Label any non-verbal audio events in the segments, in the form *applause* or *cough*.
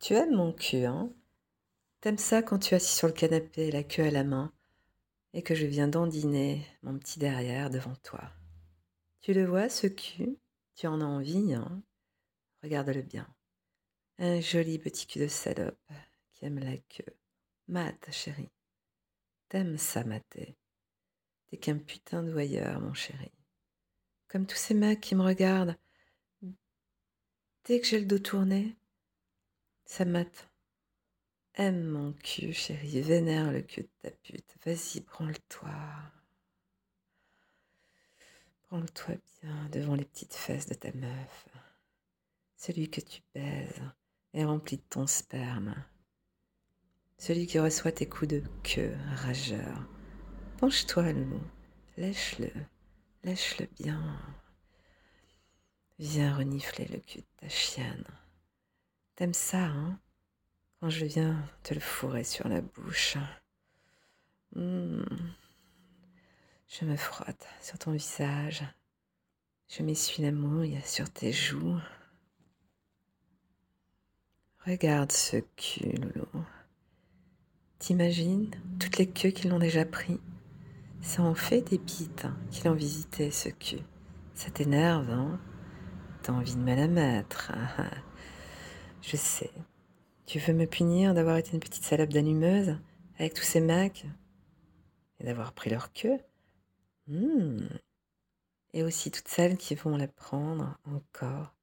Tu aimes mon cul, hein T'aimes ça quand tu es assis sur le canapé, la queue à la main, et que je viens dandiner mon petit derrière devant toi. Tu le vois, ce cul? Tu en as envie, hein Regarde-le bien. Un joli petit cul de salope qui aime la queue. Mate, chérie. T'aimes ça, mater. T'es qu'un putain de voyeur, mon chéri. Comme tous ces mecs qui me regardent. Dès que j'ai le dos tourné, ça. Aime mon cul, chérie, vénère le cul de ta pute. Vas-y, branle-toi. Branle-toi bien devant les petites fesses de ta meuf. Celui que tu baises est rempli de ton sperme. Celui qui reçoit tes coups de queue, rageur. Penche-toi, loulou. Lèche-le. Lèche-le bien. Viens renifler le cul de ta chienne. T'aimes ça, hein Quand je viens te le fourrer sur la bouche. Hmm. Je me frotte sur ton visage. Je m'essuie la mouille sur tes joues. Regarde ce cul, loulou. T'imagines toutes les queues qui l'ont déjà pris? Ça en fait des bites hein, qui l'ont visité, ce cul. Ça t'énerve, hein? T'as envie de me la mettre. *laughs* Je sais. Tu veux me punir d'avoir été une petite salope d'allumeuse avec tous ces mecs et d'avoir pris leur queue? Hmm. Et aussi toutes celles qui vont la prendre encore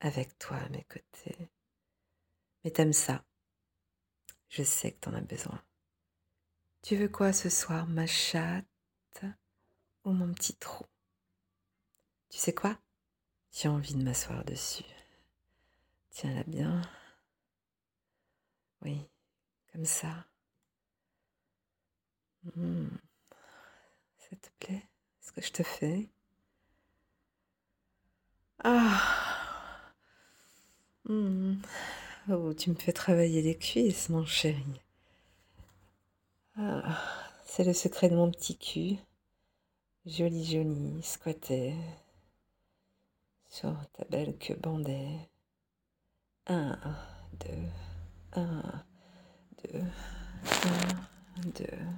avec toi à mes côtés. Mais t'aimes ça. Je sais que t'en as besoin. Tu veux quoi ce soir, ma chatte? Ou mon petit trou Tu sais quoi? J'ai envie de m'asseoir dessus. Tiens-la bien. Oui, comme ça. Hmm. Ça te plaît ce que je te fais? Ah hmm. Oh, tu me fais travailler les cuisses, mon chéri. Ah, c'est le secret de mon petit cul. Joli, joli, squatté, sur ta belle queue bandée. Un, deux, un, deux, un, deux.